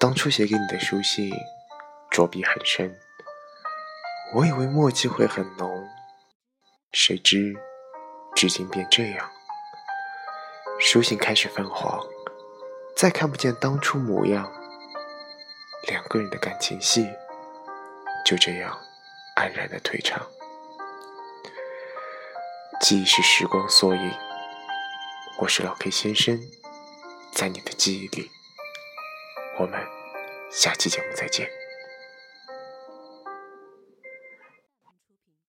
当初写给你的书信，着笔很深，我以为墨迹会很浓，谁知至今变这样。书信开始泛黄，再看不见当初模样，两个人的感情戏就这样安然的退场。记忆是时光缩影，我是老 K 先生，在你的记忆里，我们下期节目再见。